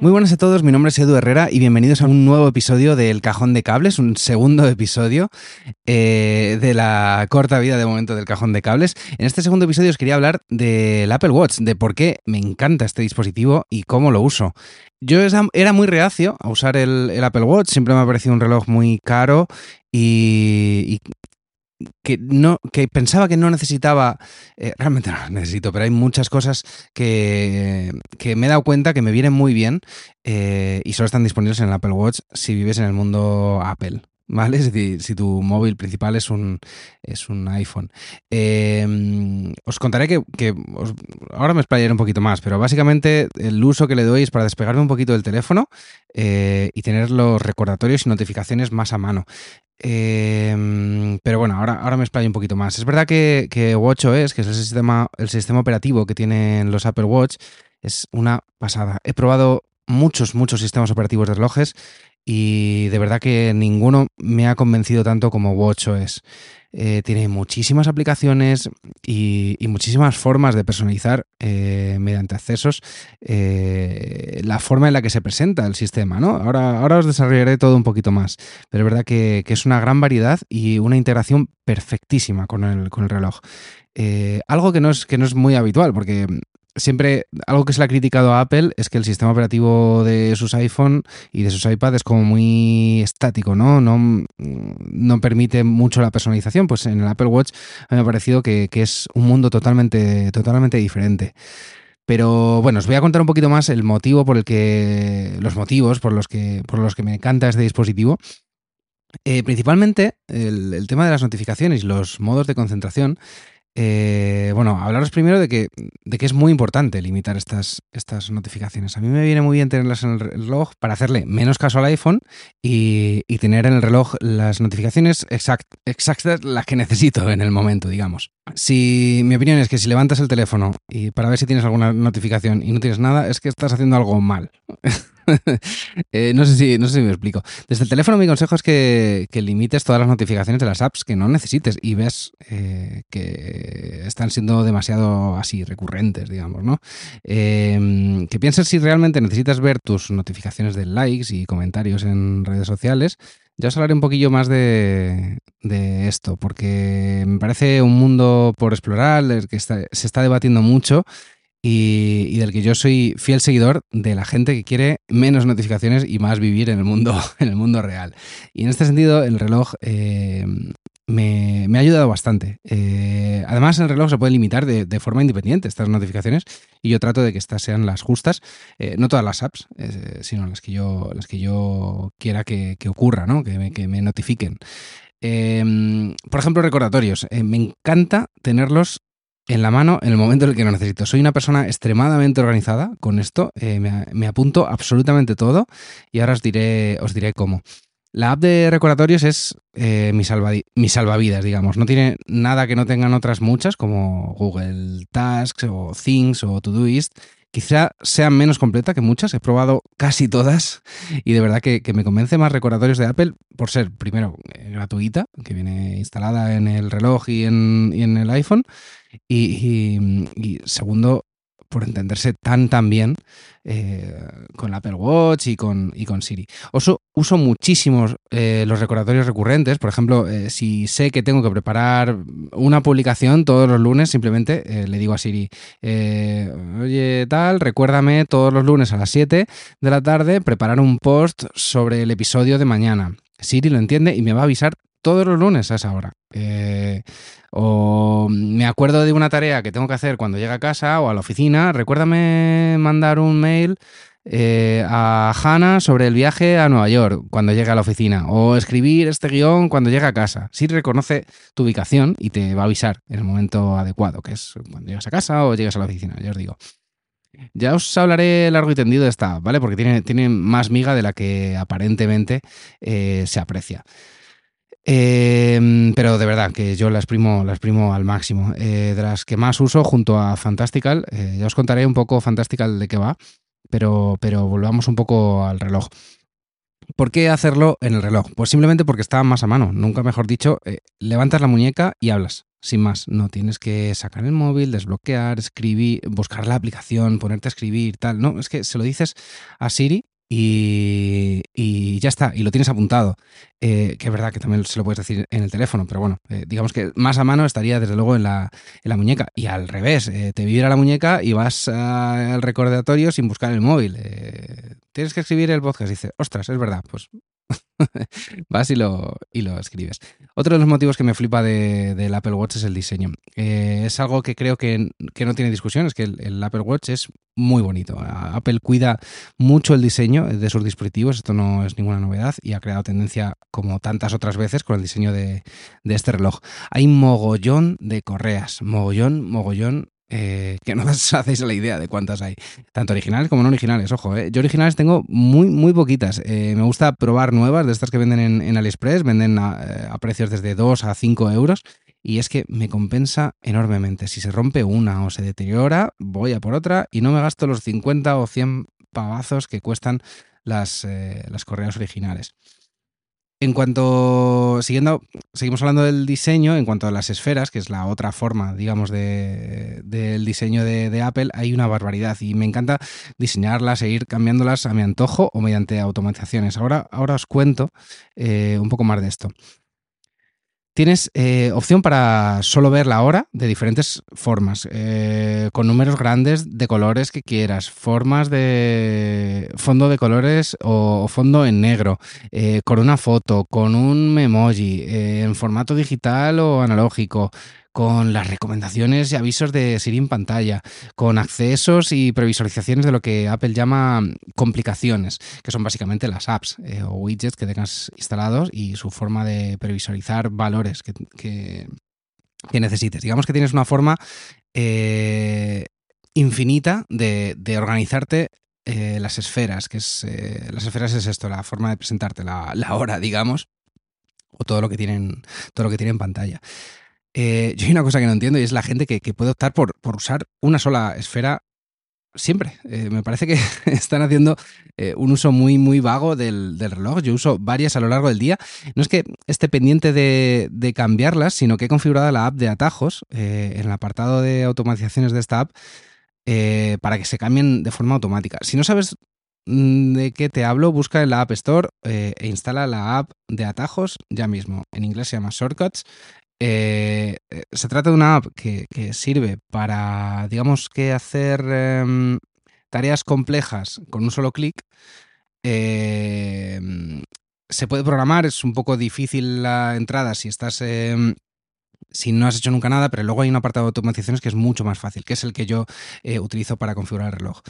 Muy buenas a todos, mi nombre es Edu Herrera y bienvenidos a un nuevo episodio del Cajón de Cables, un segundo episodio eh, de la corta vida de momento del Cajón de Cables. En este segundo episodio os quería hablar del Apple Watch, de por qué me encanta este dispositivo y cómo lo uso. Yo era muy reacio a usar el, el Apple Watch, siempre me ha parecido un reloj muy caro y que no que pensaba que no necesitaba eh, realmente no las necesito pero hay muchas cosas que, que me he dado cuenta que me vienen muy bien eh, y solo están disponibles en el Apple Watch si vives en el mundo Apple ¿Vale? Si, tu móvil principal es un, es un iPhone. Eh, os contaré que, ahora me explayaré un poquito más, pero básicamente el uso que le doy es para despegarme un poquito del teléfono eh, y tener los recordatorios y notificaciones más a mano. Eh, pero bueno, ahora, ahora me explayo un poquito más. Es verdad que, que WatchOS, que es el sistema, el sistema operativo que tienen los Apple Watch, es una pasada. He probado muchos, muchos sistemas operativos de relojes y de verdad que ninguno me ha convencido tanto como WatchOS. Eh, tiene muchísimas aplicaciones y, y muchísimas formas de personalizar eh, mediante accesos eh, la forma en la que se presenta el sistema. ¿no? Ahora, ahora os desarrollaré todo un poquito más, pero es verdad que, que es una gran variedad y una integración perfectísima con el, con el reloj. Eh, algo que no, es, que no es muy habitual, porque siempre algo que se le ha criticado a Apple es que el sistema operativo de sus iPhone y de sus iPad es como muy estático, ¿no? No, no permite mucho la personalización. Pues en el Apple Watch a mí me ha parecido que, que es un mundo totalmente, totalmente diferente. Pero bueno, os voy a contar un poquito más el motivo por el que. los motivos por los que, por los que me encanta este dispositivo. Eh, principalmente el, el tema de las notificaciones y los modos de concentración. Eh, bueno, hablaros primero de que, de que es muy importante limitar estas, estas notificaciones. A mí me viene muy bien tenerlas en el reloj para hacerle menos caso al iPhone y, y tener en el reloj las notificaciones exact- exactas, las que necesito en el momento, digamos. Si mi opinión es que si levantas el teléfono y para ver si tienes alguna notificación y no tienes nada, es que estás haciendo algo mal. Eh, no, sé si, no sé si me explico. Desde el teléfono mi consejo es que, que limites todas las notificaciones de las apps que no necesites y ves eh, que están siendo demasiado así recurrentes, digamos, ¿no? Eh, que pienses si realmente necesitas ver tus notificaciones de likes y comentarios en redes sociales. Ya os hablaré un poquillo más de, de esto, porque me parece un mundo por explorar, que se está debatiendo mucho y, del que yo soy fiel seguidor de la gente que quiere menos notificaciones y más vivir en el mundo, en el mundo real. Y en este sentido, el reloj eh, me, ha ayudado bastante. Eh, además, el reloj se puede limitar de, forma independiente estas notificaciones y yo trato de que estas sean las justas, eh, no todas las apps, sino las que yo, las que yo quiera que, que ocurra, ¿no? que, me, que me notifiquen. Por ejemplo, recordatorios. Me encanta tenerlos en la mano en el momento en el que lo necesito. Soy una persona extremadamente organizada con esto. eh, me, apunto absolutamente todo y ahora os diré, cómo. La app de recordatorios es eh, mi, mi salvavidas, digamos. No tiene nada que no tengan otras muchas, como Google Tasks o Things o Todoist, Quizá sea menos completa que muchas, he probado casi todas y de verdad que, me convence más recordatorios de Apple por ser, primero, eh, gratuita, que viene instalada en el reloj y en, el iPhone, y segundo, por entenderse tan tan bien eh, con Apple Watch y con, y con Siri. Uso, uso muchísimos eh, los recordatorios recurrentes. Por ejemplo, eh, si sé que tengo que preparar una publicación todos los lunes, simplemente le digo a Siri, oye tal, recuérdame todos los lunes a las 7 de la tarde preparar un post sobre el episodio de mañana. Siri lo entiende y me va a avisar todos los lunes a esa hora. Eh, o me acuerdo de una tarea que tengo que hacer cuando llegue a casa o a la oficina. Recuérdame mandar un mail eh, a Hannah sobre el viaje a Nueva York cuando llegue a la oficina. O escribir este guion cuando llegue a casa. Si reconoce tu ubicación y te va a avisar en el momento adecuado, que es cuando llegas a casa o llegas a la oficina, ya os digo. Ya os hablaré largo y tendido de esta, ¿vale? Porque tiene, tiene más miga de la que aparentemente eh, se aprecia. Em, pero de verdad que yo la exprimo, la exprimo al máximo. Eh, de las que más uso junto a Fantastical, eh, ya os contaré un poco Fantastical de qué va, pero, pero volvamos un poco al reloj. ¿Por qué hacerlo en el reloj? Pues simplemente porque está más a mano. Nunca mejor dicho, eh, levantas la muñeca y hablas. Sin más, no tienes que sacar el móvil, desbloquear, escribir, buscar la aplicación, ponerte a escribir, tal. No, es que se lo dices a Siri y, ya está, y lo tienes apuntado. Eh, que es verdad que también se lo puedes decir en el teléfono, pero bueno, eh, digamos que más a mano estaría desde luego en la, en la muñeca. Y al revés, eh, te vibra la muñeca y vas al recordatorio sin buscar el móvil. tienes que escribir el podcast y dices, ostras, es verdad, pues Vas y lo, y lo escribes. Otro de los motivos que me flipa del Apple Watch es el diseño. Eh, es algo que creo que, no tiene discusión, es que el, Apple Watch es muy bonito. Apple cuida mucho el diseño de sus dispositivos, esto no es ninguna novedad y ha creado tendencia como tantas otras veces con el diseño de, de este reloj. Hay mogollón de correas, mogollón, mogollón eh, que no os hacéis la idea de cuántas hay, tanto originales como no originales, ojo, eh. yo originales tengo muy, muy poquitas, eh, me gusta probar nuevas, de estas que venden en, AliExpress, venden a, precios desde 2 a 5 euros, y es que me compensa enormemente, si se rompe una o se deteriora, voy a por otra y no me gasto los 50 o 100 pavazos que cuestan las, las correas originales. En cuanto, siguiendo, seguimos hablando del diseño, en cuanto a las esferas, que es la otra forma, digamos, del diseño de, Apple, hay una barbaridad y me encanta diseñarlas e ir cambiándolas a mi antojo o mediante automatizaciones. Ahora, ahora os cuento eh, un poco más de esto. Tienes eh, opción para solo ver la hora de diferentes formas, eh, con números grandes de colores que quieras, formas de fondo de colores o, fondo en negro, eh, con una foto, con un memoji, en formato digital o analógico, con las recomendaciones y avisos de Siri en pantalla, con accesos y previsualizaciones de lo que Apple llama complicaciones, que son básicamente las apps eh, o widgets que tengas instalados y su forma de previsualizar valores que, necesites. Digamos que tienes una forma eh, infinita de, organizarte eh, las esferas, que es las esferas es esto, la forma de presentarte la, la hora, digamos, o todo lo que tienen, todo lo que tiene en pantalla. Eh, yo hay una cosa que no entiendo y es la gente que, puede optar por, usar una sola esfera siempre. Eh, me parece que están haciendo eh, un uso muy, muy vago del, reloj. Yo uso varias a lo largo del día. No es que esté pendiente de, cambiarlas, sino que he configurado la app de atajos en el apartado de automatizaciones de esta app para que se cambien de forma automática. Si no sabes mm, de qué te hablo, busca en la App Store e instala la app de atajos ya mismo. En inglés se llama Shortcuts eh, eh, se trata de una app que, sirve para, digamos que hacer em, tareas complejas con un solo clic. Em, se puede programar, es un poco difícil la entrada si estás... Em, si no has hecho nunca nada, pero luego hay un apartado de automatizaciones que es mucho más fácil, que es el que yo eh, utilizo para configurar el reloj.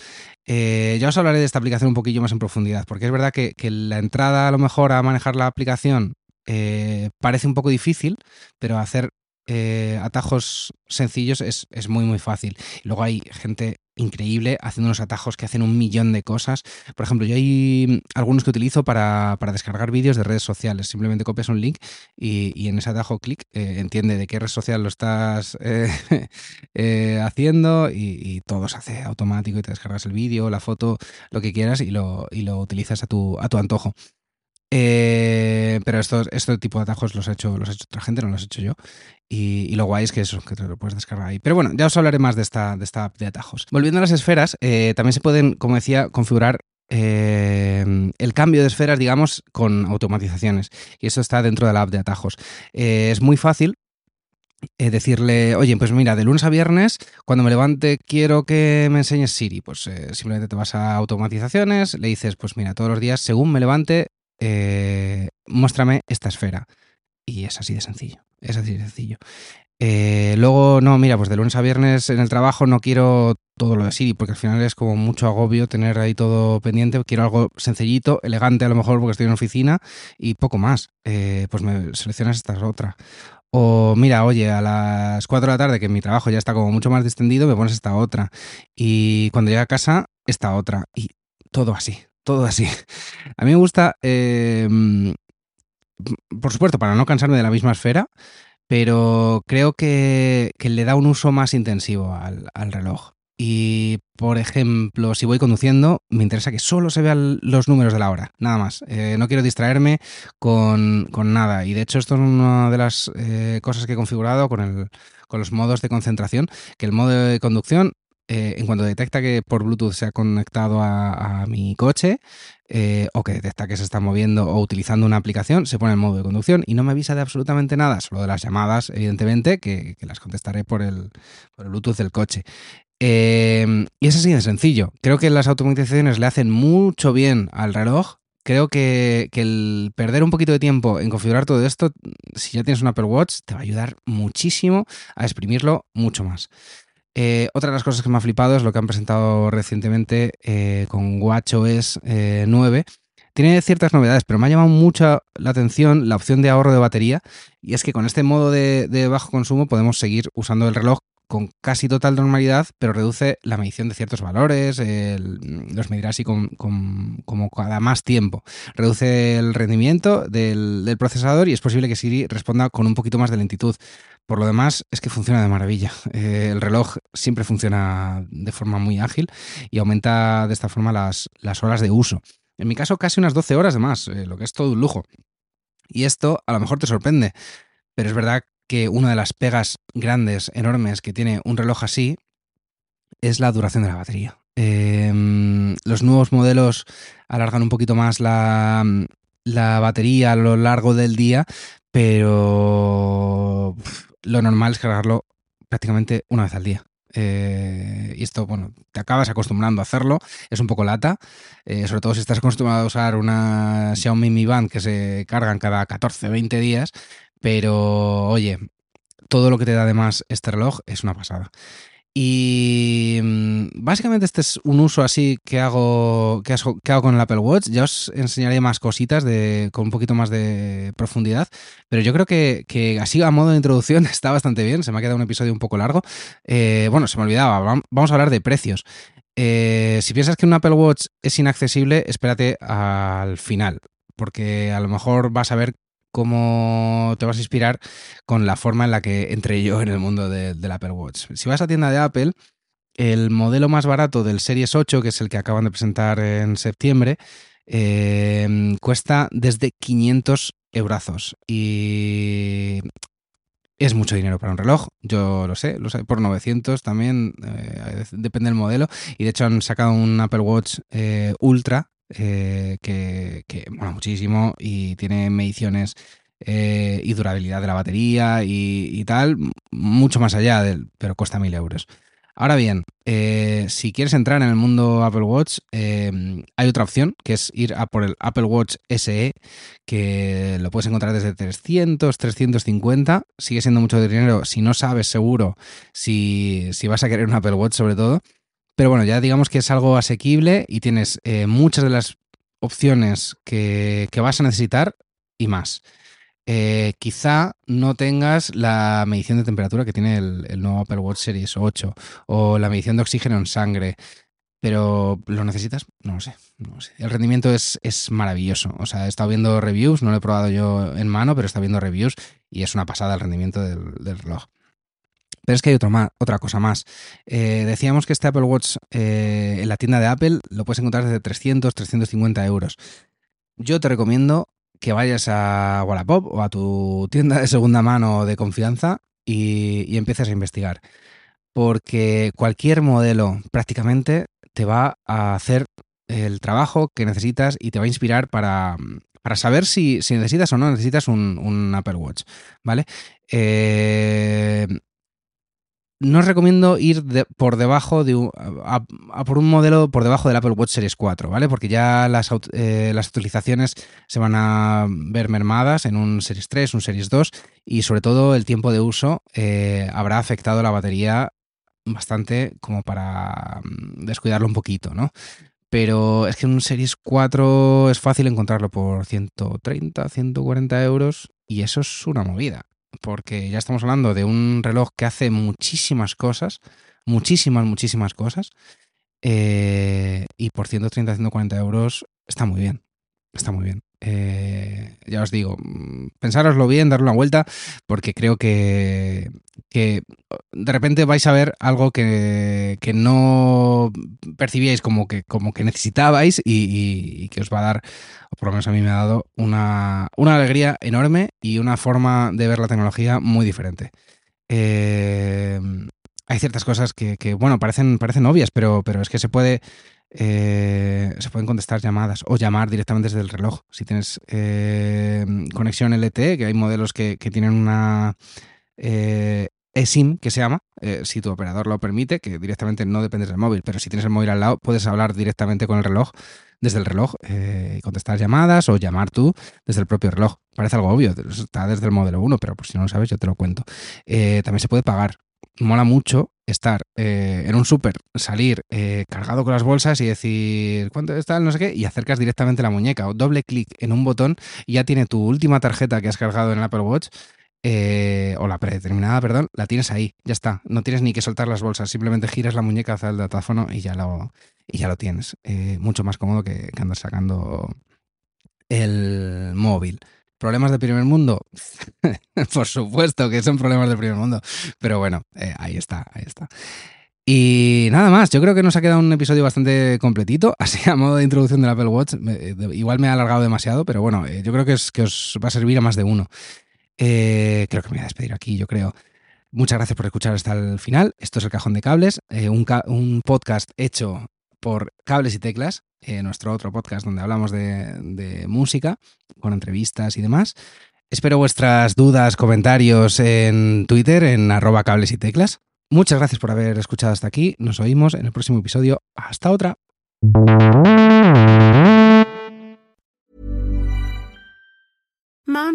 ya os hablaré de esta aplicación un poquillo más en profundidad, porque es verdad que, la entrada a lo mejor a manejar la aplicación eh, parece un poco difícil, pero hacer eh, atajos sencillos es, muy muy fácil. Y luego hay gente increíble, haciendo unos atajos que hacen un millón de cosas. Por ejemplo, yo hay algunos que utilizo para, descargar vídeos de redes sociales. Simplemente copias un link y, en ese atajo clic eh, entiende de qué red social lo estás haciendo y, todo se hace automático y te descargas el vídeo, la foto, lo que quieras y lo, y lo utilizas a tu, a tu antojo. Eh, pero estos, este tipo de atajos los ha hecho, los ha hecho otra gente, no los he hecho yo. Y, lo guay es que eso, que te lo puedes descargar ahí. Pero bueno, ya os hablaré más de esta, de esta app de atajos. Volviendo a las esferas, eh, también se pueden, como decía, configurar eh, el cambio de esferas, digamos, con automatizaciones. Y eso está dentro de la app de atajos. es muy fácil. decirle, oye, pues mira, de lunes a viernes, cuando me levante, quiero que me enseñes Siri. Pues simplemente te vas a automatizaciones, le dices, pues mira, todos los días, según me levante, eh, muéstrame esta esfera. Y es así de sencillo. Es así de sencillo. Eh, luego, no, mira, pues de lunes a viernes en el trabajo no quiero todo lo de Siri, porque al final es como mucho agobio tener ahí todo pendiente. Quiero algo sencillito, elegante a lo mejor porque estoy en oficina y poco más. Eh, pues me seleccionas esta otra. O mira, oye, a las 4 de la tarde, que mi trabajo ya está como mucho más distendido, me pones esta otra. Y cuando llegue a casa, esta otra. Y todo así, todo así. A mí me gusta, em, por supuesto, para no cansarme de la misma esfera, pero creo que, le da un uso más intensivo al, reloj. Y, por ejemplo, si voy conduciendo, me interesa que solo se vean los números de la hora, nada más. Eh, no quiero distraerme con, nada. Y de hecho, esto es una de las eh, cosas que he configurado con, el, con los modos de concentración, que el modo de conducción eh, en cuanto detecta que por Bluetooth se ha conectado a, mi coche eh, o que detecta que se está moviendo o utilizando una aplicación, se pone en modo de conducción y no me avisa de absolutamente nada, solo de las llamadas, evidentemente, que, las contestaré por el, Bluetooth del coche. Eh, y es así de sencillo. Creo que las automatizaciones le hacen mucho bien al reloj. Creo que, que, el perder un poquito de tiempo en configurar todo esto, si ya tienes un Apple Watch, te va a ayudar muchísimo a exprimirlo mucho más. Eh, otra de las cosas que me ha flipado es lo que han presentado recientemente eh, con WatchOS 9. Eh, Tiene ciertas novedades, pero me ha llamado mucho la atención la opción de ahorro de batería. Y es que con este modo de, bajo consumo podemos seguir usando el reloj con casi total normalidad, pero reduce la medición de ciertos valores, los medirá así con, como cada más tiempo. Reduce el rendimiento del, procesador y es posible que Siri responda con un poquito más de lentitud. Por lo demás, es que funciona de maravilla. Eh, el reloj siempre funciona de forma muy ágil y aumenta de esta forma las, horas de uso. En mi caso, casi unas 12 horas de más, eh, lo que es todo un lujo. Y esto a lo mejor te sorprende, pero es verdad que una de las pegas grandes, enormes que tiene un reloj así es la duración de la batería. Em, los nuevos modelos alargan un poquito más la, la batería a lo largo del día, pero lo normal es cargarlo prácticamente una vez al día. Eh, y esto, bueno, te acabas acostumbrando a hacerlo. Es un poco lata, eh, sobre todo si estás acostumbrado a usar una Xiaomi Mi Band que se cargan cada 14, 20 días. Pero, oye, todo lo que te da además este reloj es una pasada. Y mm, básicamente este es un uso así que hago, que hago con el Apple Watch. Ya os enseñaré más cositas de, con un poquito más de profundidad. Pero yo creo que, así a modo de introducción está bastante bien. Se me ha quedado un episodio un poco largo. Eh, bueno, se me olvidaba. Vamos a hablar de precios. Eh, si piensas que un Apple Watch es inaccesible, espérate al final. Porque a lo mejor vas a ver cómo te vas a inspirar con la forma en la que entré yo en el mundo del Apple Watch. Si vas a tienda de Apple, el modelo más barato del Series 8, que es el que acaban de presentar en septiembre, em, cuesta desde 500 euros. Y es mucho dinero para un reloj, yo lo sé, lo sé, por 900 también, eh, depende del modelo. Y de hecho han sacado un Apple Watch eh, Ultra eh, que, que, mola muchísimo y tiene mediciones eh, y durabilidad de la batería y, tal, mucho más allá, del, pero cuesta mil euros. Ahora bien, eh, si quieres entrar en el mundo Apple Watch, hay otra opción, que es ir a por el Apple Watch SE, que lo puedes encontrar desde 300, 350. Sigue siendo mucho dinero si no sabes seguro si, si vas a querer un Apple Watch sobre todo. Pero bueno, ya digamos que es algo asequible y tienes eh, muchas de las opciones que, vas a necesitar y más. Eh, quizá no tengas la medición de temperatura que tiene el, el, nuevo Apple Watch Series 8 o la medición de oxígeno en sangre, pero ¿lo necesitas? No lo sé. No lo sé. El rendimiento es, es, maravilloso. O sea, he estado viendo reviews, no lo he probado yo en mano, pero he estado viendo reviews y es una pasada el rendimiento del, del reloj. Pero es que hay otra cosa más. Eh, decíamos que este Apple Watch eh, en la tienda de Apple lo puedes encontrar desde 300, 350 euros. Yo te recomiendo que vayas a Wallapop o a tu tienda de segunda mano de confianza y, empieces a investigar. Porque cualquier modelo prácticamente te va a hacer el trabajo que necesitas y te va a inspirar para, para saber si, si, necesitas o no necesitas un, un Apple Watch, ¿vale? Eh, no os recomiendo ir de, por debajo de un, a, por un modelo por debajo del Apple Watch Series 4, ¿vale? Porque ya las, eh, las utilizaciones se van a ver mermadas en un Series 3, un Series 2 y sobre todo el tiempo de uso eh, habrá afectado la batería bastante como para mm, descuidarlo un poquito, ¿no? Pero es que un Series 4 es fácil encontrarlo por 130, 140 euros y eso es una movida porque ya estamos hablando de un reloj que hace muchísimas cosas, muchísimas, muchísimas cosas, eh, y por 130, 140 euros está muy bien, está muy bien. Eh, ya os digo, pensároslo bien, darle una vuelta, porque creo que, que de repente vais a ver algo que, que no percibíais como que, como que necesitabais y, y, que os va a dar, por lo menos a mí me ha dado, una, una alegría enorme y una forma de ver la tecnología muy diferente. Eh, hay ciertas cosas que, que, bueno, parecen, parecen obvias, pero, pero es que se puede eh, se pueden contestar llamadas o llamar directamente desde el reloj. Si tienes eh, conexión LTE, que hay modelos que, tienen una eh, eSIM que se llama, eh, si tu operador lo permite, que directamente no dependes del móvil, pero si tienes el móvil al lado, puedes hablar directamente con el reloj desde el reloj y contestar llamadas o llamar tú desde el propio reloj. Parece algo obvio, está desde el modelo 1, pero por si no lo sabes, yo te lo cuento. también se puede pagar mola mucho estar eh, en un súper, salir eh, cargado con las bolsas y decir cuánto está no sé qué, y acercas directamente la muñeca o doble clic en un botón y ya tiene tu última tarjeta que has cargado en el Apple Watch. Eh, o la predeterminada, perdón, la tienes ahí, ya está. No tienes ni que soltar las bolsas, simplemente giras la muñeca hacia el datáfono y ya lo, y ya lo tienes. Mucho más cómodo que, que andar sacando el móvil. ¿Problemas de primer mundo? Por supuesto que son problemas de primer mundo. Pero bueno, eh, ahí está, ahí está. Y nada más, yo creo que nos ha quedado un episodio bastante completito, así a modo de introducción del Apple Watch. Igual me ha alargado demasiado, pero bueno, eh, yo creo que, es, que os va a servir a más de uno. Eh, creo que me voy a despedir aquí, yo creo. Muchas gracias por escuchar hasta el final. Esto es El Cajón de Cables, eh, un, ca un podcast hecho por Cables y Teclas, eh, nuestro otro podcast donde hablamos de, música, con entrevistas y demás. Espero vuestras dudas, comentarios en Twitter, en arroba cables y teclas. Muchas gracias por haber escuchado hasta aquí. Nos oímos en el próximo episodio. Hasta otra.